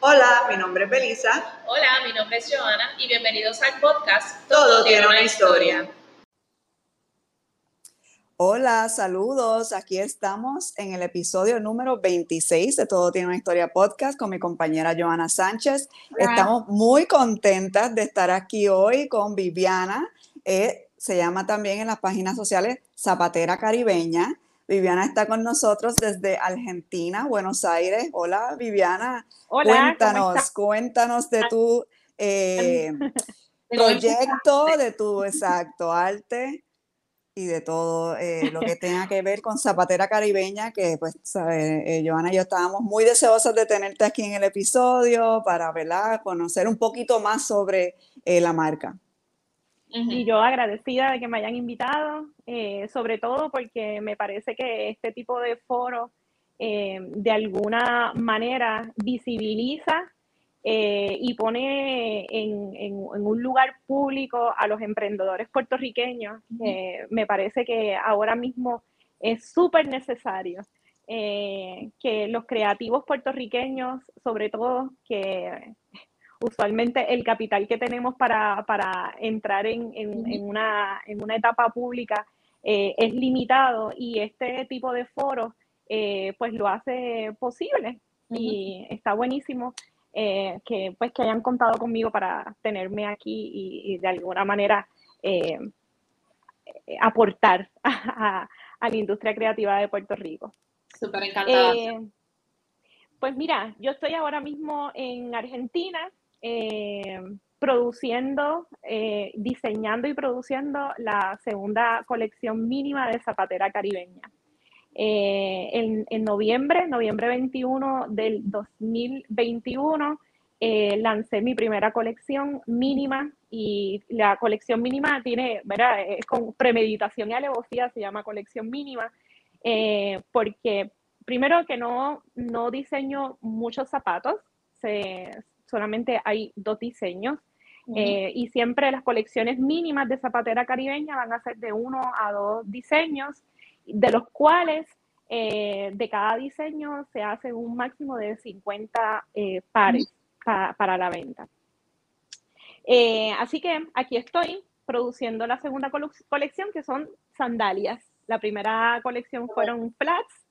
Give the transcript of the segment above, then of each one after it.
Hola, mi nombre es Belisa. Hola, mi nombre es Joana y bienvenidos al podcast Todo, tiene una historia. Hola, saludos. Aquí estamos en el episodio número 26 de Todo tiene una historia podcast con mi compañera Joana Sánchez. Estamos muy contentas de estar aquí hoy con Viviana. Eh, se llama también en las páginas sociales Zapatera Caribeña. Viviana está con nosotros desde Argentina, Buenos Aires. Hola, Viviana. Hola. Cuéntanos, cuéntanos de tu eh, proyecto, de tu exacto arte y de todo eh, lo que tenga que ver con Zapatera Caribeña, que pues, eh, Joana y yo estábamos muy deseosos de tenerte aquí en el episodio para, ¿verdad? Conocer un poquito más sobre la marca. Y yo agradecida de que me hayan invitado, eh, sobre todo porque me parece que este tipo de foro eh, de alguna manera visibiliza eh, y pone en, un lugar público a los emprendedores puertorriqueños. me parece que ahora mismo es súper necesario que los creativos puertorriqueños, sobre todo que usualmente el capital que tenemos para, entrar en, una, etapa pública eh, es limitado y este tipo de foros eh, pues lo hace posible y está buenísimo eh, que pues que hayan contado conmigo para tenerme aquí y, de alguna manera aportar a, la industria creativa de Puerto Rico. Súper encantada. pues mira, yo estoy ahora mismo en Argentina, eh, produciendo, eh, diseñando y produciendo la segunda colección mínima de zapatera caribeña. Eh, en, en, noviembre, noviembre 21 del 2021, lancé mi primera colección mínima y la colección mínima tiene, ¿verdad? Es con premeditación y alevosía, se llama colección mínima, porque primero que no, no diseño muchos zapatos, se, solamente hay dos diseños. Eh, y siempre las colecciones mínimas de zapatera caribeña van a ser de uno a dos diseños, de los cuales eh, de cada diseño se hace un máximo de 50 eh, pares para la venta. así que aquí estoy produciendo la segunda colección, que son sandalias. La primera colección fueron flats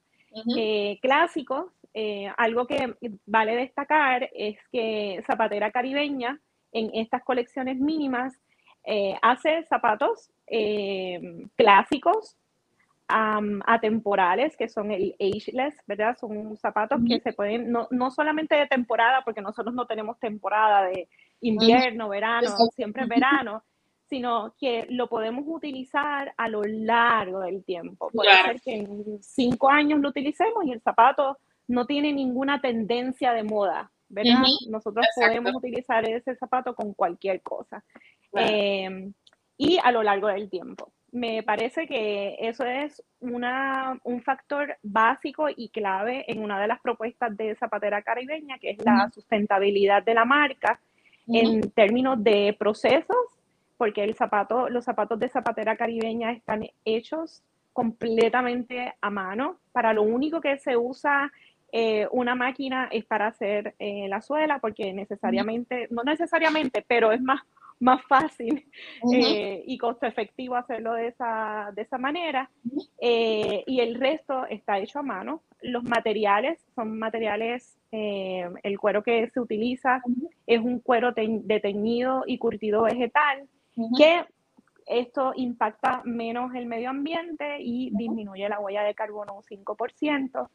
clásicos, eh, algo que vale destacar es que Zapatera Caribeña en estas colecciones mínimas eh, hace zapatos eh, clásicos, atemporales, que son el ageless, ¿verdad? Son zapatos que se pueden, no, solamente de temporada, porque nosotros no tenemos temporada de invierno, verano, siempre verano, sino que lo podemos utilizar a lo largo del tiempo. Puede ser que en cinco años lo utilicemos y el zapato no tiene ninguna tendencia de moda, ¿verdad? Nosotros podemos utilizar ese zapato con cualquier cosa. Em, y a lo largo del tiempo. Me parece que eso es una, un factor básico y clave en una de las propuestas de Zapatera Caribeña, que es la sustentabilidad de la marca en términos de procesos, porque el zapato, los zapatos de Zapatera Caribeña están hechos completamente a mano. Para lo único que se usa eh, una máquina es para hacer eh, la suela, porque necesariamente, no necesariamente, pero es más, más fácil eh, y costo efectivo hacerlo de esa, de esa manera. y el resto está hecho a mano. Los materiales son materiales, el cuero que se utiliza es un cuero de teñido y curtido vegetal, que esto impacta menos el medio ambiente y disminuye la huella de carbono un 5%.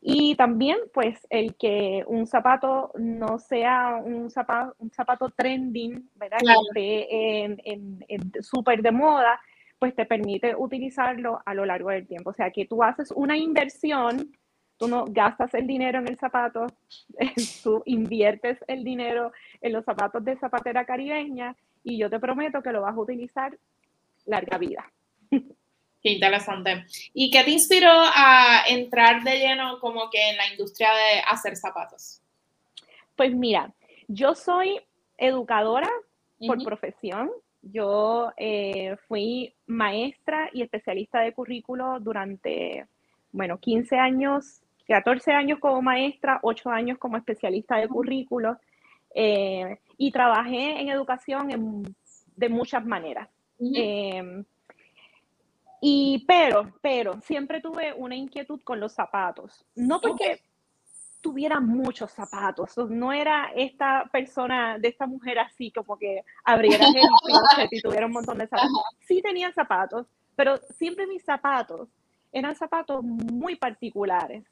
Y también, pues, el que un zapato no sea un zapato, un zapato trending, ¿verdad? Que esté en, en, súper de moda, pues te permite utilizarlo a lo largo del tiempo. O sea, que tú haces una inversión, tú no gastas el dinero en el zapato, tú inviertes el dinero en los zapatos de zapatera caribeña y yo te prometo que lo vas a utilizar larga vida. Qué interesante. ¿Y qué te inspiró a entrar de lleno como que en la industria de hacer zapatos? Pues mira, yo soy educadora por profesión. Yo eh, fui maestra y especialista de currículo durante, bueno, 15 años, 14 años como maestra, 8 años como especialista de currículo eh, y trabajé en educación de muchas maneras. Em, y pero, pero, siempre tuve una inquietud con los zapatos. No porque tuviera muchos zapatos, no era esta persona, de esta mujer así como que abriera el y tuviera un montón de zapatos. Sí tenía zapatos, pero siempre mis zapatos eran zapatos muy particulares.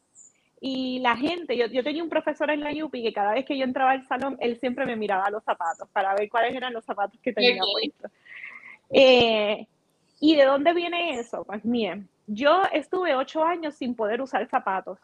Y la gente, yo, yo, tenía un profesor en la UPI que cada vez que yo entraba al salón, él siempre me miraba los zapatos para ver cuáles eran los zapatos que tenía puestos. Eh, ¿Y de dónde viene eso? Pues bien, yo estuve ocho años sin poder usar zapatos.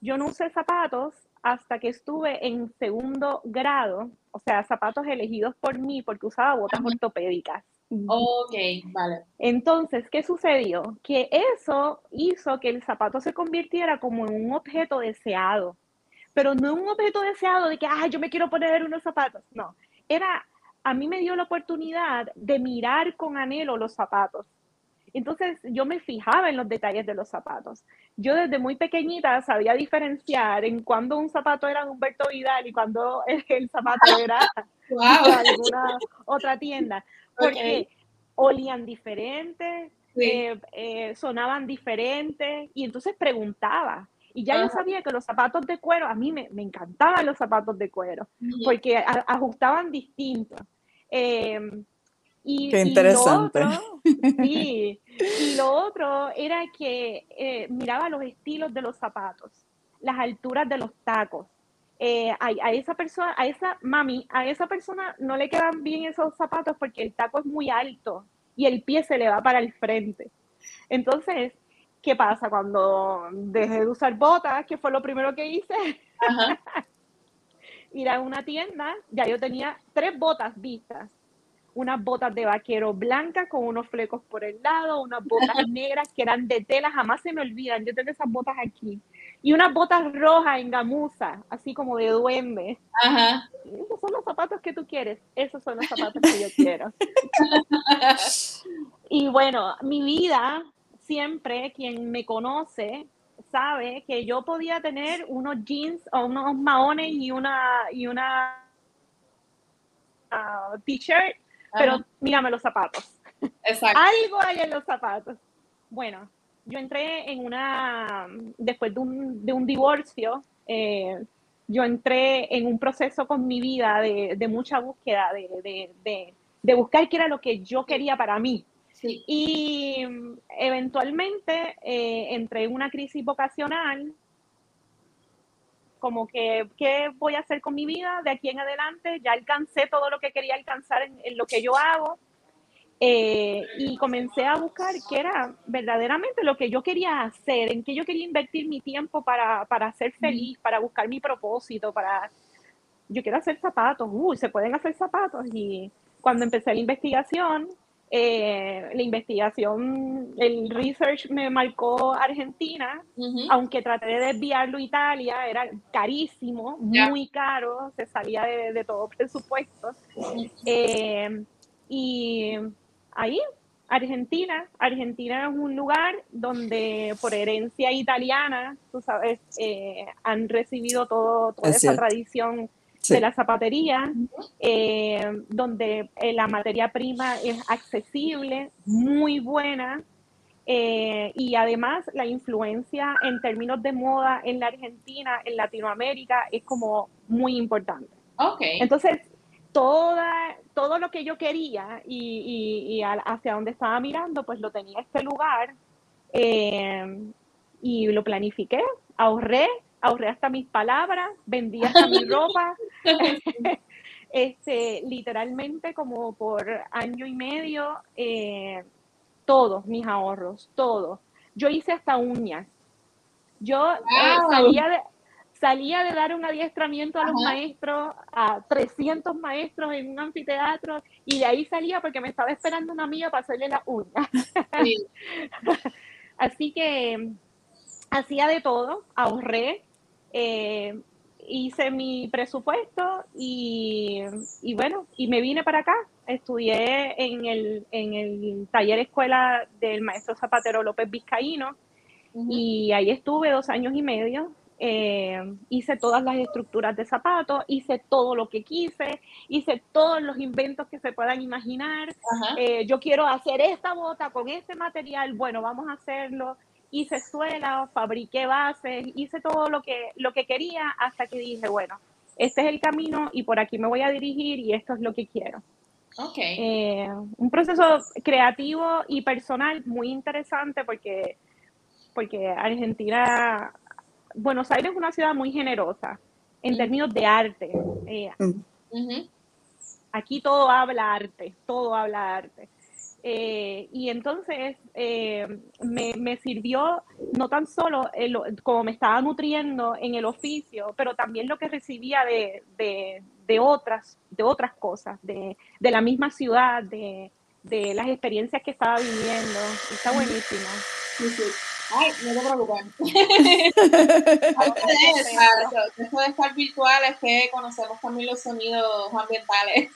Yo no usé zapatos hasta que estuve en segundo grado, o sea, zapatos elegidos por mí porque usaba botas ortopédicas. Ok, vale. Entonces, ¿qué sucedió? Que eso hizo que el zapato se convirtiera como en un objeto deseado, pero no un objeto deseado de que, ah, yo me quiero poner unos zapatos. No, era, a mí me dio la oportunidad de mirar con anhelo los zapatos. Entonces yo me fijaba en los detalles de los zapatos. Yo desde muy pequeñita sabía diferenciar en cuando un zapato era de Humberto Vidal y cuando el, zapato era de alguna otra tienda porque olían diferente, eh, eh, sonaban diferente, y entonces preguntaba. Y ya yo sabía que los zapatos de cuero, a mí me, me encantaban los zapatos de cuero, porque ajustaban distinto. Em, y, Qué interesante. sí, y lo otro era que eh, miraba los estilos de los zapatos, las alturas de los tacos, eh, a, esa persona, a esa mami, a esa persona no le quedan bien esos zapatos porque el taco es muy alto y el pie se le va para el frente. Entonces, ¿qué pasa cuando dejé de usar botas, que fue lo primero que hice? Ir a una tienda, ya yo tenía tres botas vistas. Unas botas de vaquero blancas con unos flecos por el lado, unas botas negras que eran de tela, jamás se me olvidan. Yo tengo esas botas aquí y unas botas rojas en gamuza, así como de duende. Ajá. Esos son los zapatos que tú quieres. Esos son los zapatos que yo quiero. y bueno, mi vida, siempre quien me conoce sabe que yo podía tener unos jeans o unos maones y una y una uh, t-shirt, pero mírame los zapatos. Exacto. Algo hay en los zapatos. Bueno, yo entré en una, después de un, de un divorcio, eh, yo entré en un proceso con mi vida de, de mucha búsqueda, de, de, de, buscar qué era lo que yo quería para mí. Y eventualmente eh, entré en una crisis vocacional, como que, ¿qué voy a hacer con mi vida de aquí en adelante? Ya alcancé todo lo que quería alcanzar en lo que yo hago eh, y comencé a buscar qué era verdaderamente lo que yo quería hacer, en qué yo quería invertir mi tiempo para, para ser feliz, para buscar mi propósito, para... Yo quiero hacer zapatos, uy, se pueden hacer zapatos. Y cuando empecé la investigación, eh, la investigación, el research me marcó Argentina, aunque traté de desviarlo a Italia, era carísimo, muy caro, se salía de, de todo presupuesto. Eh, y ahí, Argentina. Argentina es un lugar donde por herencia italiana, tú sabes, eh, han recibido todo, toda esa tradición de la zapatería, eh, donde eh, la materia prima es accesible, muy buena, y además la influencia en términos de moda en la Argentina, en Latinoamérica, es como muy importante. Okay. Entonces, toda, todo lo que yo quería y, hacia donde estaba mirando, pues lo tenía este lugar eh, y lo planifiqué, ahorré, ahorré hasta mis palabras, vendí hasta mi ropa, este, literalmente como por año y medio, eh, todos mis ahorros, todos. Yo hice hasta uñas. Yo eh, salía de, salía de dar un adiestramiento a los maestros, a 300 maestros en un anfiteatro, y de ahí salía porque me estaba esperando una amiga para hacerle la uña. Así que hacía de todo, ahorré, eh, hice mi presupuesto y, bueno, y me vine para acá. Estudié en el, en el taller escuela del maestro Zapatero López Vizcaíno Y ahí estuve dos años y medio. Eh, hice todas las estructuras de zapatos, hice todo lo que quise, hice todos los inventos que se puedan imaginar. Eh, yo quiero hacer esta bota con este material, bueno, vamos a hacerlo. Hice suela, fabriqué bases, hice todo lo que, lo que quería hasta que dije, bueno, este es el camino y por aquí me voy a dirigir y esto es lo que quiero. Okay. Eh, un proceso creativo y personal muy interesante porque porque Argentina, Buenos Aires es una ciudad muy generosa en términos de arte. Eh, aquí todo habla arte, todo habla arte. Eh, y entonces eh, me, sirvió no tan solo como me estaba nutriendo en el oficio, pero también lo que recibía de, otras, de otras cosas, de, la misma ciudad, de, las experiencias que estaba viviendo. Está buenísimo. Ay, no te preocupes. Eso de estar virtual es que conocemos también los sonidos ambientales.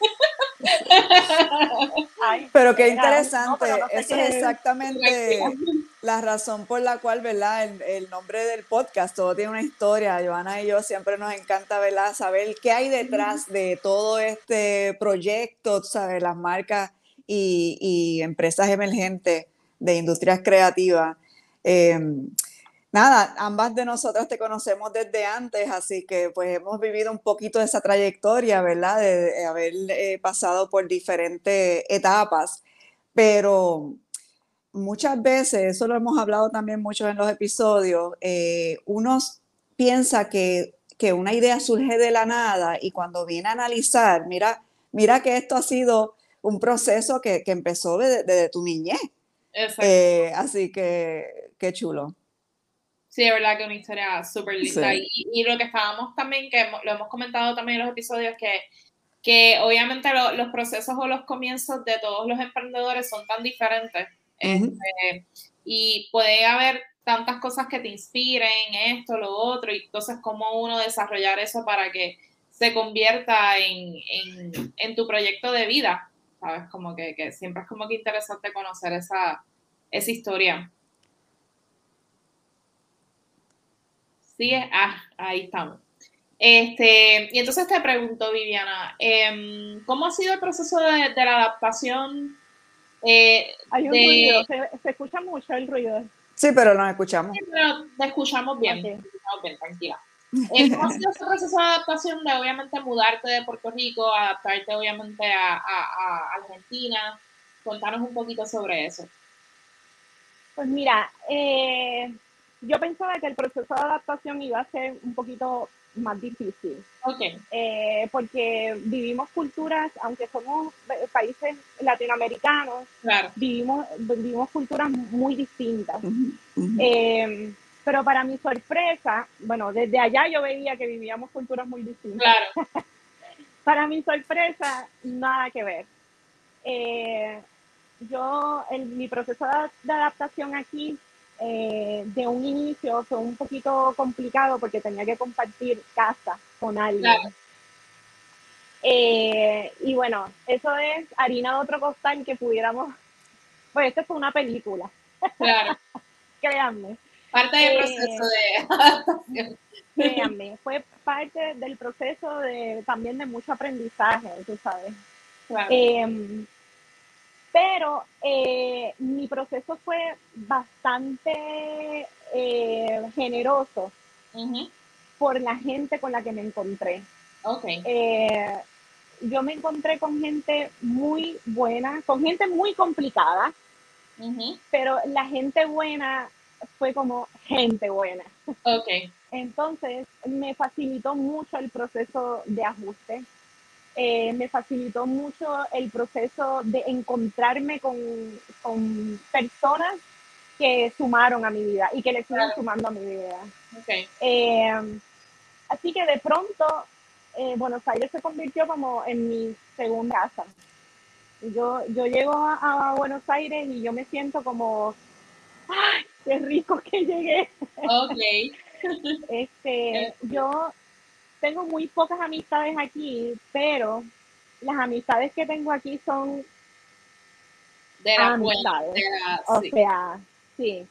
pero qué interesante. Eso es exactamente la razón por la cual, ¿verdad? El, nombre del podcast, todo tiene una historia. Joana y yo siempre nos encanta, ¿verdad? Saber qué hay detrás de todo este proyecto, ¿sabes? Las marcas y, y empresas emergentes de industrias creativas. Em, nada, ambas de nosotras te conocemos desde antes, así que pues hemos vivido un poquito de esa trayectoria, ¿verdad? De, haber eh, pasado por diferentes etapas, pero muchas veces, eso lo hemos hablado también mucho en los episodios, eh, uno piensa que, una idea surge de la nada y cuando viene a analizar, mira, mira que esto ha sido un proceso que, empezó desde, tu niñez. Eh, así que qué chulo. Sí, es verdad que una historia súper linda. Y, lo que estábamos también, que lo hemos comentado también en los episodios, que, que obviamente los procesos o los comienzos de todos los emprendedores son tan diferentes. Este, y puede haber tantas cosas que te inspiren, esto, lo otro, y entonces cómo uno desarrollar eso para que se convierta en, en, tu proyecto de vida, ¿sabes? Como que, que, siempre es como que interesante conocer esa, esa historia. Sí, ah, ahí estamos. Este, y entonces te pregunto, Viviana, em, ¿cómo ha sido el proceso de, la adaptación? Eh, Hay un ruido, se, escucha mucho el ruido. Sí, pero nos escuchamos. Sí, pero te escuchamos bien, bien tranquila. Eh, ¿Cómo ha sido ese proceso de adaptación de obviamente mudarte de Puerto Rico, adaptarte obviamente a, a Argentina? Contanos un poquito sobre eso. Pues mira, eh, yo pensaba que el proceso de adaptación iba a ser un poquito más difícil. Okay. Eh, porque vivimos culturas, aunque somos países latinoamericanos, vivimos, vivimos culturas muy distintas. Eh, pero para mi sorpresa, bueno, desde allá yo veía que vivíamos culturas muy distintas. Claro. para mi sorpresa, nada que ver. Eh, yo, en mi proceso de adaptación aquí eh, de un inicio fue un poquito complicado porque tenía que compartir casa con alguien. Eh, y bueno, eso es harina de otro costal que pudiéramos, pues esto fue una película. Claro. Créanme. Parte del proceso de. Créanme, fue parte del proceso de también de mucho aprendizaje, tú sabes. Claro. Pero eh, mi proceso fue bastante eh, generoso por la gente con la que me encontré. Okay. Eh, yo me encontré con gente muy buena, con gente muy complicada, pero la gente buena fue como gente buena. Okay. Entonces me facilitó mucho el proceso de ajuste. Eh, me facilitó mucho el proceso de encontrarme con, con, personas que sumaron a mi vida y que le siguen sumando a mi vida. Eh, así que de pronto eh, Buenos Aires se convirtió como en mi segunda casa. Yo, yo llego a, Buenos Aires y yo me siento como, ¡ay, qué rico que llegué! Ok. este, yo tengo muy pocas amistades aquí, pero las amistades que tengo aquí son de la amistades. o sea, sí.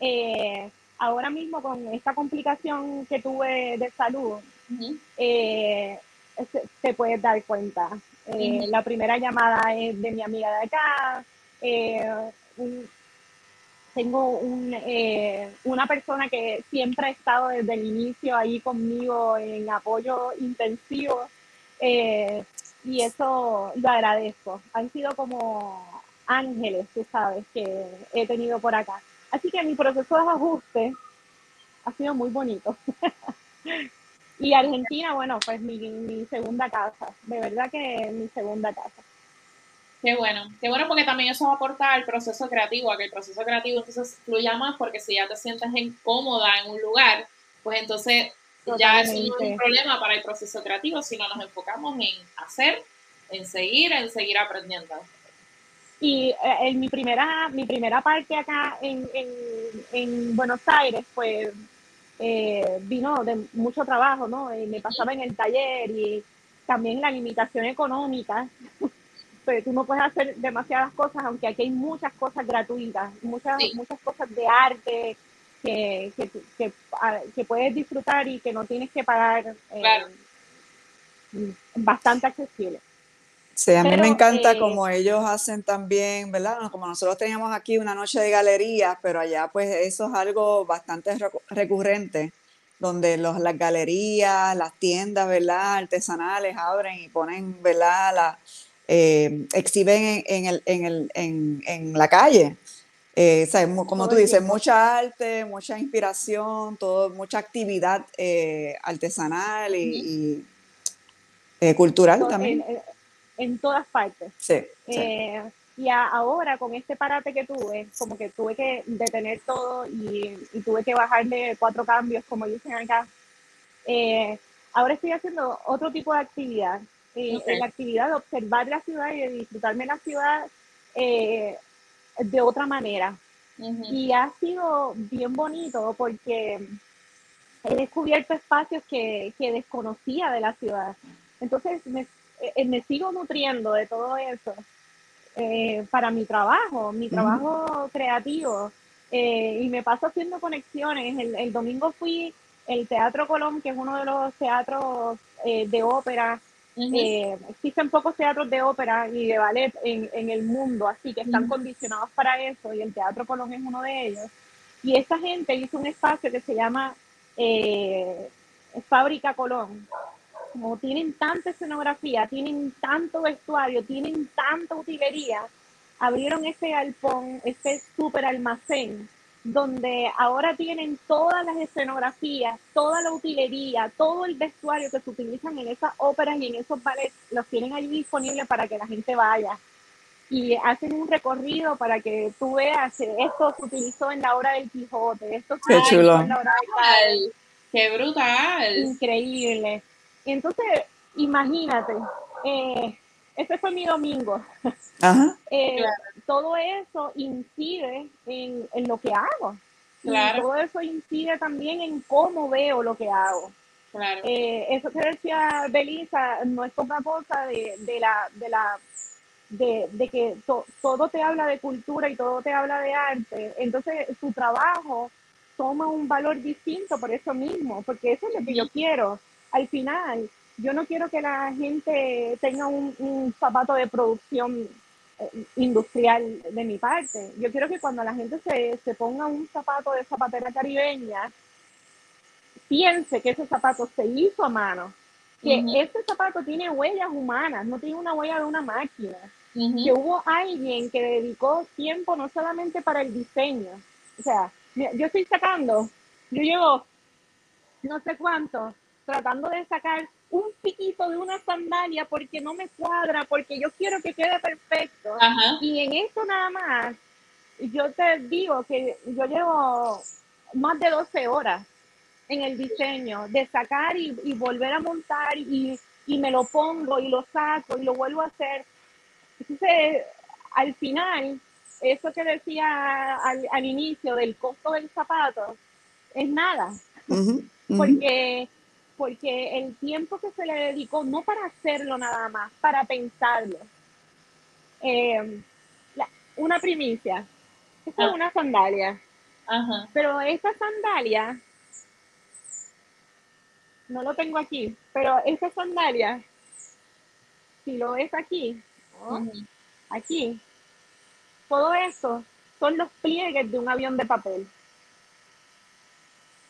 Eh, ahora mismo con esta complicación que tuve de salud, eh, se, puede dar cuenta. Eh, la primera llamada es de mi amiga de acá. Tengo una persona que siempre ha estado desde el inicio ahí conmigo en apoyo intensivo y eso lo agradezco. Han sido como ángeles, tú sabes, que he tenido por acá. Así que mi proceso de ajuste ha sido muy bonito. y Argentina, bueno, pues mi, mi segunda casa, de verdad que mi segunda casa. Qué bueno, qué bueno porque también eso aporta al proceso creativo, a que el proceso creativo entonces fluya más porque si ya te sientes incómoda en un lugar, pues entonces ya es un problema para el proceso creativo, sino nos enfocamos en hacer, en seguir, en seguir aprendiendo. Y eh, en mi primera, mi primera parte acá en, en, Buenos Aires, pues eh, vino de mucho trabajo, ¿no? Y me pasaba en el taller y también la limitación económica. Pues tú no puedes hacer demasiadas cosas, aunque aquí hay muchas cosas gratuitas, muchas, muchas cosas de arte que, que, que, que, puedes disfrutar y que no tienes que pagar. Eh, bastante accesible. Sí, a mí me encanta eh, como ellos hacen también, ¿verdad? Como nosotros teníamos aquí una noche de galerías, pero allá pues eso es algo bastante recurrente, donde los, las galerías, las tiendas, ¿verdad? Artesanales abren y ponen, ¿verdad? La, eh, exhiben en, el, en, el, en, en, la calle. Eh, como tú dices, mucha arte, mucha inspiración, todo, mucha actividad artesanal y, cultural también en todas partes. Sí. Eh, y ahora con este parate que tuve, como que tuve que detener todo y, tuve que bajarle cuatro cambios, como dicen acá. Eh, ahora estoy haciendo otro tipo de actividad. Eh, La actividad de observar la ciudad y de disfrutarme la ciudad eh, de otra manera. Y ha sido bien bonito porque he descubierto espacios que, que desconocía de la ciudad. Entonces me eh, me sigo nutriendo de todo eso eh, para mi trabajo, mi trabajo creativo. y me paso haciendo conexiones. El, domingo fui el Teatro Colón, que es uno de los teatros de ópera. Existen pocos teatros de ópera y de ballet en, en el mundo, así que están condicionados para eso, y el Teatro Colón es uno de ellos. Y esta gente hizo un espacio que se llama Fábrica Colón, como tienen tanta escenografía, tienen tanto vestuario, tienen tanta utilería, abrieron ese galpón, ese super almacén, donde ahora tienen todas las escenografías, toda la utilería, todo el vestuario que se utilizan en esas óperas y en esos ballets, los tienen allí disponibles para que la gente vaya. Y hacen un recorrido para que tú veas, esto se utilizó en la obra del Quijote, esto se utilizó en la obra del ¡Qué brutal! Increíble. Entonces, imagínate, eh, ese fue mi domingo. Eh, todo eso incide en, lo que hago. todo eso incide también en cómo veo lo que hago. Eh, eso que decía Belisa no es poca cosa de, la, de la de, que todo te habla de cultura y todo te habla de arte. Entonces, tu trabajo toma un valor distinto por eso mismo, porque eso es lo que yo quiero al final, yo no quiero que la gente tenga un, zapato de producción industrial de mi parte. Yo quiero que cuando la gente se, ponga un zapato de zapatera caribeña, piense que ese zapato se hizo a mano, que ese zapato tiene huellas humanas, no tiene una huella de una máquina, que hubo alguien que dedicó tiempo no solamente para el diseño, o sea, yo estoy sacando, yo llevo no sé cuánto, tratando de sacar un piquito de una sandalia porque no me cuadra, porque yo quiero que quede perfecto. Y en esto nada más, yo te digo que yo llevo más de 12 horas en el diseño, de sacar y, volver a montar y, y, me lo pongo y lo saco y lo vuelvo a hacer. Entonces, al final, eso que decía al, al inicio del costo del zapato, es nada. Porque porque el tiempo que se le dedicó, no para hacerlo nada más, para pensarlo. Eh, una primicia. Esta es ah. una sandalia. Pero esta sandalia, no lo tengo aquí, pero esta sandalia, si lo ves aquí, aquí, todo eso son los pliegues de un avión de papel.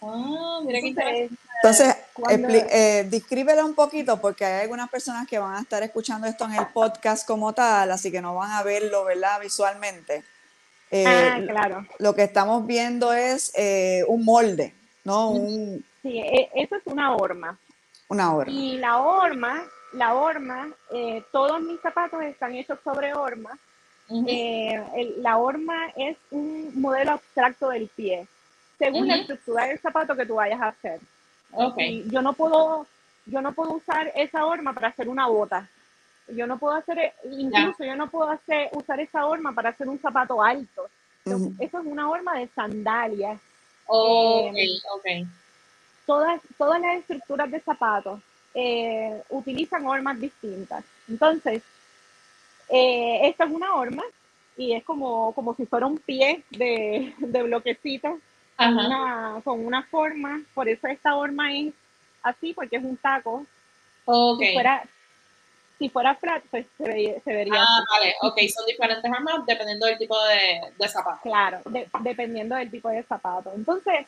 Ah, mira qué Entonces, eh, descríbela un poquito porque hay algunas personas que van a estar escuchando esto en el podcast como tal, así que no van a verlo, ¿verdad? Visualmente. Eh, ah, claro. Lo que estamos viendo es eh, un molde, ¿no? Sí, e, eso es una horma. Una horma. Y la horma, la horma, todos mis zapatos están hechos sobre horma. la horma es un modelo abstracto del pie según la estructura del zapato que tú vayas a hacer. Okay. Yo no puedo, yo no puedo usar esa horma para hacer una bota. Yo no puedo hacer, incluso yo no puedo hacer, usar esa horma para hacer un zapato alto. Eso es una horma de sandalias. ok, ok. Todas, todas las estructuras de zapatos eh, utilizan hormas distintas. Entonces, eh, esta es una horma y es como, como si fuera un pie de, de bloquecitos con una, forma, por eso esta forma es así, porque es un taco. Si fuera, si fuera flat, pues se vería, Ah, vale, ok, son diferentes armas dependiendo del tipo de, zapato. Claro, dependiendo del tipo de zapato. Entonces,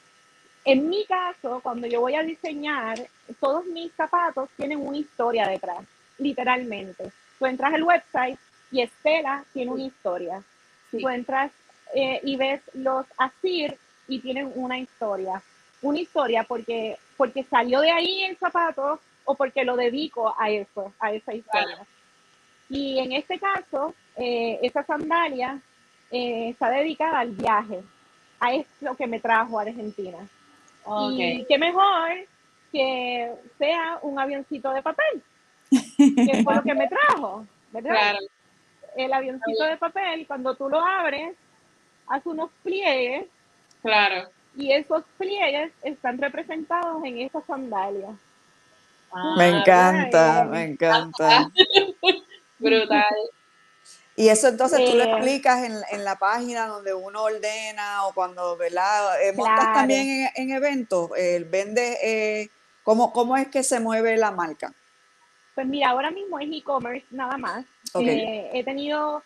en mi caso, cuando yo voy a diseñar, todos mis zapatos tienen una historia detrás, literalmente. Tú entras al website y Estela tiene una historia. Tú entras eh, y ves los Asir y tienen una historia. Una historia porque, porque salió de ahí el zapato o porque lo dedico a eso, a esa historia. Y en este caso, eh, esa sandalia eh, está dedicada al viaje, a eso que me trajo a Argentina. Y qué mejor que sea un avioncito de papel, que fue lo que me trajo, ¿verdad? El avioncito de papel, cuando tú lo abres, hace unos pliegues Claro. Y esos pliegues están representados en esa sandalia. Ah, me encanta, me encanta. Brutal. Y eso entonces tú lo explicas en, la página donde uno ordena o cuando, ¿verdad? Eh, montas también en, eventos, eh, vende, eh, ¿cómo, ¿cómo es que se mueve la marca? Pues mira, ahora mismo es e-commerce nada más. he tenido,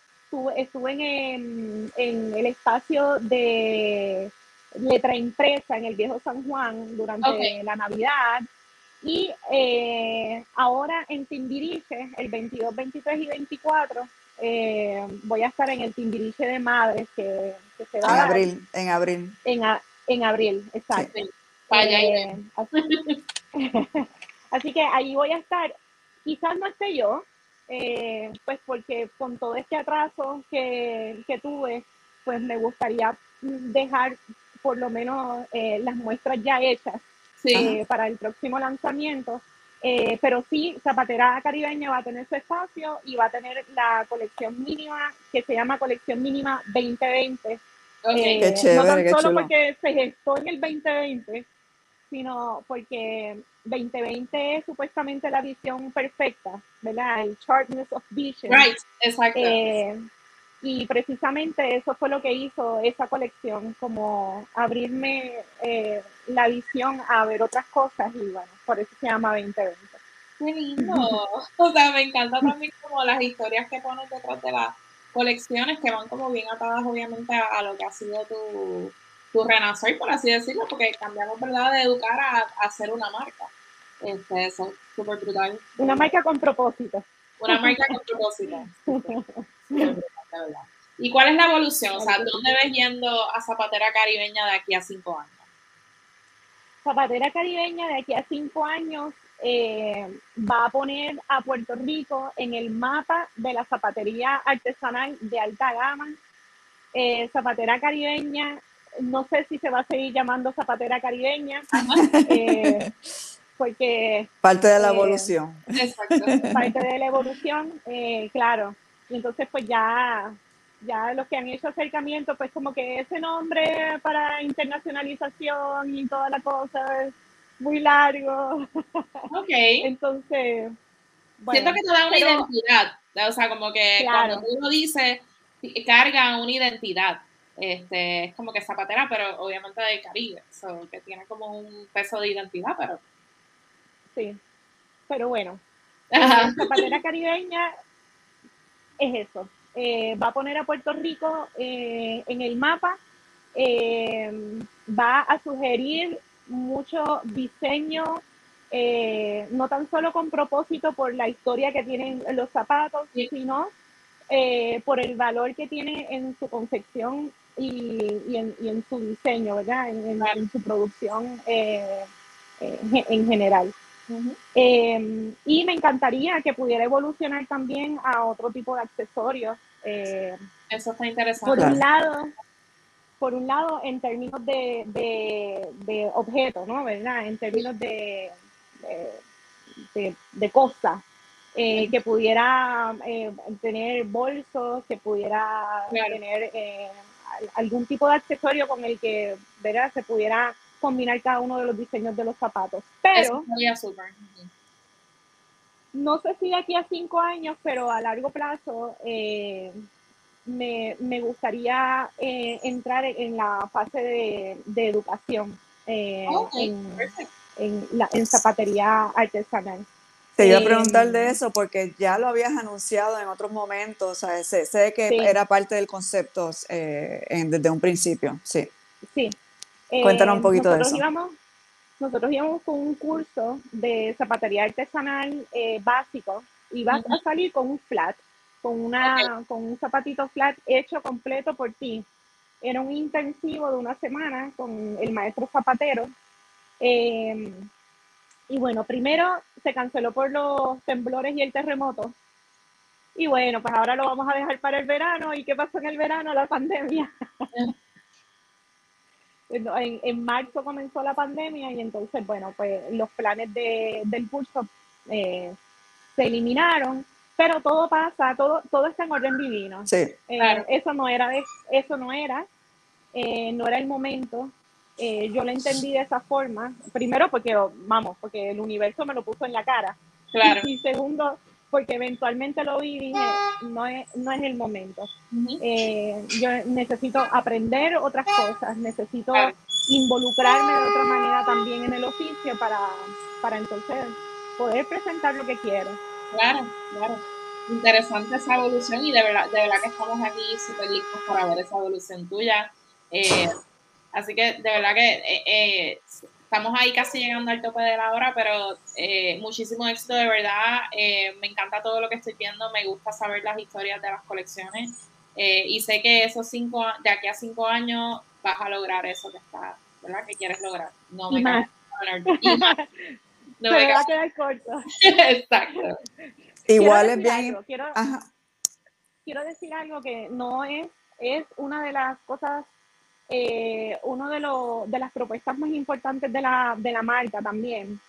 estuve, en, el espacio de letra impresa en el viejo San Juan durante la Navidad. Y eh, ahora en Timbiriche, el 22, 23 y 24, eh, voy a estar en el Timbiriche de Madres que, se va en abril, en abril. En, abril, exacto. Eh, así, que ahí voy a estar. Quizás no esté yo, pues porque con todo este atraso que, que tuve, pues me gustaría dejar por lo menos eh, las muestras ya hechas eh, para el próximo lanzamiento. Eh, pero sí, Zapatera Caribeña va a tener su espacio y va a tener la colección mínima que se llama Colección Mínima 2020. qué chévere, no tan solo porque se gestó en el 2020, sino porque 2020 es supuestamente la visión perfecta, ¿verdad? El sharpness of vision. Right, exacto. Y precisamente eso fue lo que hizo esa colección, como abrirme eh, la visión a ver otras cosas y bueno, por eso se llama 2020. Qué lindo. O sea, me encanta también como las historias que pones detrás de las colecciones que van como bien atadas obviamente a, lo que ha sido tu, tu, renacer, por así decirlo, porque cambiamos, ¿verdad?, de educar a, hacer una marca. Este, eso, súper brutal. Una marca con propósito. Una marca con propósito. ¿Y cuál es la evolución? O sea, ¿dónde ves yendo a Zapatera Caribeña de aquí a cinco años? Zapatera Caribeña de aquí a cinco años eh, va a poner a Puerto Rico en el mapa de la zapatería artesanal de alta gama. Eh, zapatera Caribeña, no sé si se va a seguir llamando Zapatera Caribeña, eh, porque... Parte de la evolución. Exacto. Parte de la evolución, claro. Y entonces pues ya, ya los que han hecho acercamiento, pues como que ese nombre para internacionalización y toda la cosa es muy largo. Ok. entonces... Siento que te da una identidad, o sea, como que cuando uno dice, carga una identidad. Este, es como que zapatera, pero obviamente del Caribe, que tiene como un peso de identidad, pero... Sí, pero bueno, zapatera caribeña es eso, eh, va a poner a Puerto Rico eh, en el mapa, eh, va a sugerir mucho diseño, no tan solo con propósito por la historia que tienen los zapatos, sino por el valor que tiene en su concepción y, en, su diseño, ¿verdad? En, su producción en general. Em, y me encantaría que pudiera evolucionar también a otro tipo de accesorios. Eh, Eso está interesante. Por un lado, por un lado en términos de, de, objetos, ¿no? ¿Verdad? En términos de, de, de costa. Eh, que pudiera eh, tener bolsos, que pudiera tener algún tipo de accesorio con el que ¿verdad? se pudiera combinar cada uno de los diseños de los zapatos. Pero no sé si de aquí a cinco años, pero a largo plazo eh, me, gustaría eh, entrar en la fase de, educación eh, en, la, en zapatería artesanal. Te iba a preguntar de eso porque ya lo habías anunciado en otros momentos, sé, que era parte del concepto desde un principio, sí. Sí, Cuéntanos un poquito de eso. nosotros íbamos con un curso de zapatería artesanal eh, básico y vas a salir con un flat, con, una, con un zapatito flat hecho completo por ti. Era un intensivo de una semana con el maestro zapatero. Em, y bueno, primero se canceló por los temblores y el terremoto. Y bueno, pues ahora lo vamos a dejar para el verano. ¿Y qué pasó en el verano? La pandemia. En, en, marzo comenzó la pandemia y entonces, bueno, pues los planes de, del curso eh, se eliminaron, pero todo pasa, todo, todo está en orden divino. Sí. Eh, eso no era, eso no era, eh, no era el momento. yo lo entendí de esa forma, primero porque, vamos, porque el universo me lo puso en la cara. Claro. Y segundo, porque eventualmente lo vi y dije, no es, no es el momento. Eh, yo necesito aprender otras cosas, necesito involucrarme de otra manera también en el oficio para, para entonces poder presentar lo que quiero. Claro, claro. Interesante esa evolución y de verdad, de verdad que estamos aquí súper listos para ver esa evolución tuya. Eh, así que de verdad que eh, eh estamos ahí casi llegando al tope de la hora, pero eh, muchísimo éxito de verdad. Eh, me encanta todo lo que estoy viendo, me gusta saber las historias de las colecciones eh, y sé que esos cinco, de aquí a cinco años vas a lograr eso que está, ¿verdad? Que quieres lograr. No me más. No me va a quedar corto. Exacto. Igual es bien. Quiero, quiero decir algo que no es, es una de las cosas eh, una de, de las propuestas más importantes de la, de la marca también,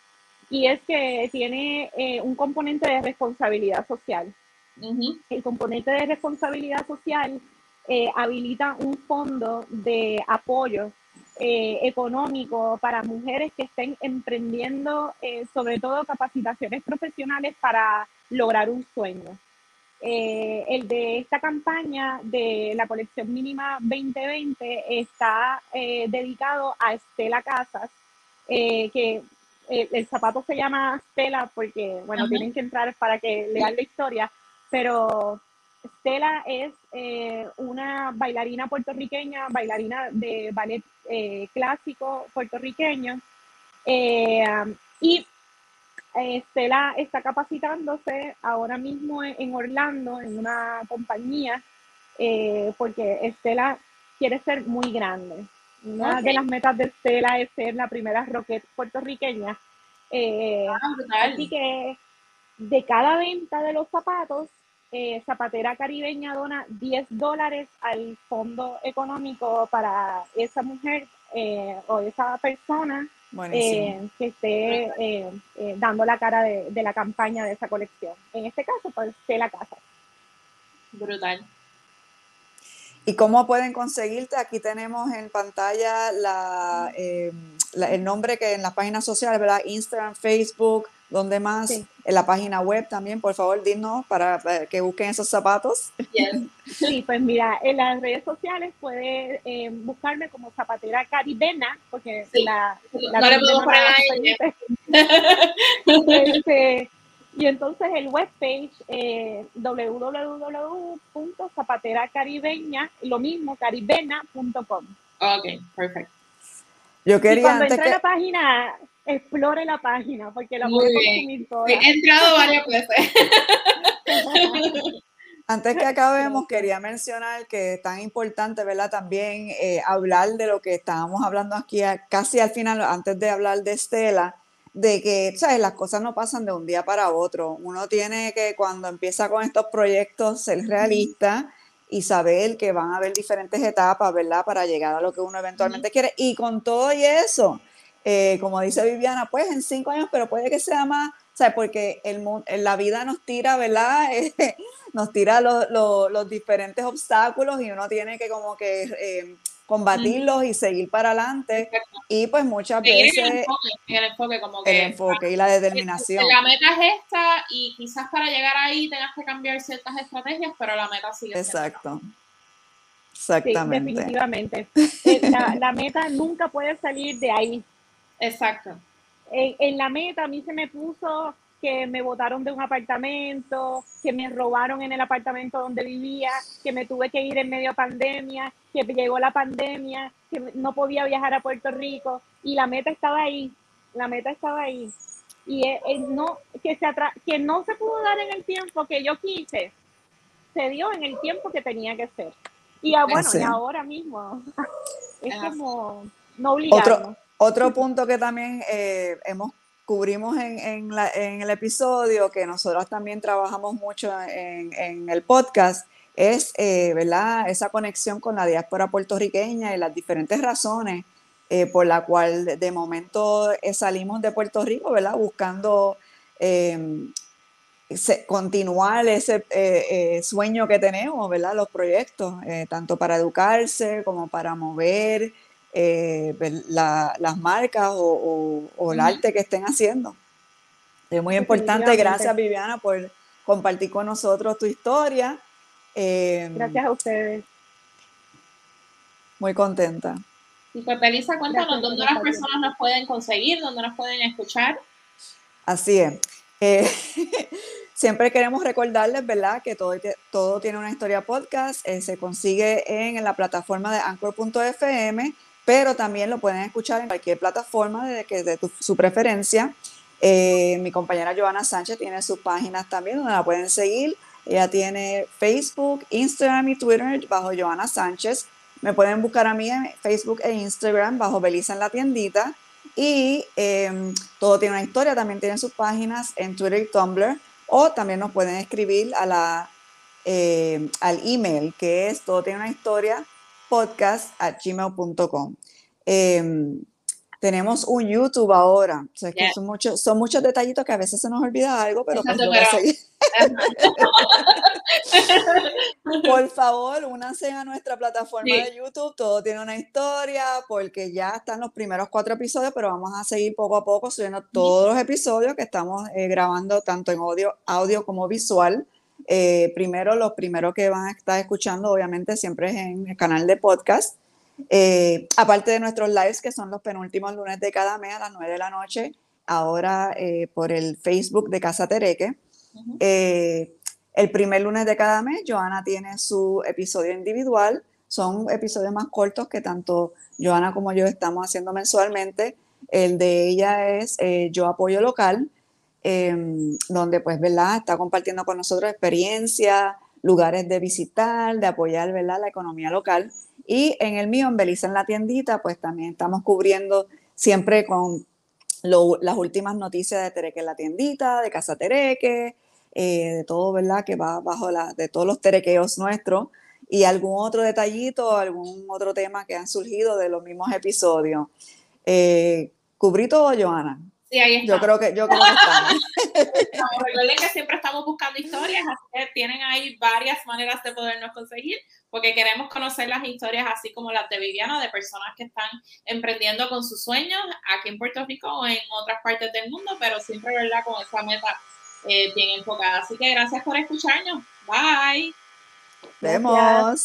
y es que tiene eh, un componente de responsabilidad social. El componente de responsabilidad social eh, habilita un fondo de apoyo eh, económico para mujeres que estén emprendiendo, sobre todo capacitaciones profesionales para lograr un sueño. Eh, el de esta campaña de la colección mínima 2020 está eh, dedicado a Estela Casas, eh, que el zapato se llama Estela porque, bueno, tienen que entrar para que lean la historia, pero Estela es una bailarina puertorriqueña, bailarina de ballet clásico puertorriqueño, y Estela está capacitándose ahora mismo en Orlando, en una compañía, eh, porque Estela quiere ser muy grande. Una de las metas de Estela es ser la primera rocket puertorriqueña. Eh, ah, así que de cada venta de los zapatos, eh, Zapatera Caribeña dona 10 dólares al fondo económico para esa mujer o esa persona eh, que esté eh, eh, dando la cara de, la campaña de esa colección. En este caso, pues, de la casa. Brutal. ¿Y cómo pueden conseguirte? Aquí tenemos en pantalla la, el nombre que en las páginas sociales, ¿verdad? Instagram, Facebook, ¿Dónde más? En la página web también, por favor, dinos para, que busquen esos zapatos. Sí, pues mira, en las redes sociales puedes eh, buscarme como zapatera caribena, porque la, la, no le puedo este, Y entonces el webpage eh, www.zapateracaribeña, lo mismo, caribena.com. Ok, perfecto. Yo quería y cuando entré a la página, explore la página, porque la puede consumir toda. he entrado varias veces. Antes que acabemos, quería mencionar que es tan importante, ¿verdad? También eh, hablar de lo que estábamos hablando aquí casi al final, antes de hablar de Estela, de que, ¿sabes? Las cosas no pasan de un día para otro. Uno tiene que, cuando empieza con estos proyectos, ser realista y saber que van a haber diferentes etapas, ¿verdad? Para llegar a lo que uno eventualmente quiere. Y con todo y eso, eh, como dice Viviana, pues en cinco años, pero puede que sea más, ¿sabes? Porque el, la vida nos tira, ¿verdad? nos tira los diferentes obstáculos y uno tiene que como que eh, combatirlos y seguir para adelante. Y pues muchas veces... El enfoque, el enfoque, como que, el enfoque y la determinación. La meta es esta y quizás para llegar ahí tengas que cambiar ciertas estrategias, pero la meta sigue Exacto. Exactamente. definitivamente. Eh, la, la, meta nunca puede salir de ahí. Exacto. En, en la meta a mí se me puso que me botaron de un apartamento, que me robaron en el apartamento donde vivía, que me tuve que ir en medio pandemia, que llegó la pandemia, que no podía viajar a Puerto Rico y la meta estaba ahí, la meta estaba ahí. Y no, que, se que no se pudo dar en el tiempo que yo quise, se dio en el tiempo que tenía que ser. Y bueno, y ahora mismo es como no obligarnos. Otro, otro punto que también eh, hemos cubrimos en, en, el episodio, que nosotros también trabajamos mucho en, en el podcast, es eh, ¿verdad? esa conexión con la diáspora puertorriqueña y las diferentes razones eh, por la cual de momento eh, salimos de Puerto Rico, ¿verdad? buscando em, continuar ese sueño que tenemos, ¿verdad? los proyectos, tanto para educarse como para mover eh, las marcas o, el arte que estén haciendo. Es muy importante. Gracias, Viviana, por compartir con nosotros tu historia. Eh, Gracias a ustedes. Muy contenta. Y pues, cuéntanos dónde las personas nos pueden conseguir, dónde nos pueden escuchar. Así es. Eh, siempre queremos recordarles, ¿verdad?, que todo, todo tiene una historia podcast. se consigue en, la plataforma de anchor.fm pero también lo pueden escuchar en cualquier plataforma de, que, de su preferencia. Eh, mi compañera Joana Sánchez tiene sus páginas también donde la pueden seguir. Ella tiene Facebook, Instagram y Twitter bajo Joana Sánchez. Me pueden buscar a mí en Facebook e Instagram bajo Belisa en la tiendita. Y em, todo tiene una historia, también tienen sus páginas en Twitter y Tumblr. O también nos pueden escribir a la, em, al email que es todo tiene una historia podcast at gmail.com. Em, tenemos un YouTube ahora. son, muchos, son muchos detallitos que a veces se nos olvida algo, pero, pues Por favor, únanse a nuestra plataforma de YouTube. Todo tiene una historia, porque ya están los primeros cuatro episodios, pero vamos a seguir poco a poco subiendo todos los episodios que estamos eh, grabando, tanto en audio, audio como visual. Eh, primero, los primeros que van a estar escuchando, obviamente, siempre es en el canal de podcast. Eh, aparte de nuestros lives, que son los penúltimos lunes de cada mes a las 9 de la noche, ahora eh, por el Facebook de Casa Tereque. el primer lunes de cada mes, Joana tiene su episodio individual. Son episodios más cortos que tanto Joana como yo estamos haciendo mensualmente. El de ella es Yo Apoyo Local Em, donde pues, ¿verdad? Está compartiendo con nosotros experiencias, lugares de visitar, de apoyar, ¿verdad? La economía local. Y en el mío, en Belice en la tiendita, pues también estamos cubriendo siempre con las últimas noticias de Tereque en la tiendita, de Casa Tereque, eh, de todo, ¿verdad? Que va bajo la, de todos los terequeos nuestros y algún otro detallito, algún otro tema que han surgido de los mismos episodios. Eh, ¿Cubrí todo, Joana? Sí, ahí está. Yo creo que, yo creo que recuerden que siempre estamos buscando historias, así que tienen ahí varias maneras de podernos conseguir. porque queremos conocer las historias así como las de Viviana, de personas que están emprendiendo con sus sueños aquí en Puerto Rico o en otras partes del mundo, pero siempre, ¿verdad?, con esa meta eh, bien enfocada. Así que gracias por escucharnos. Bye. Vemos.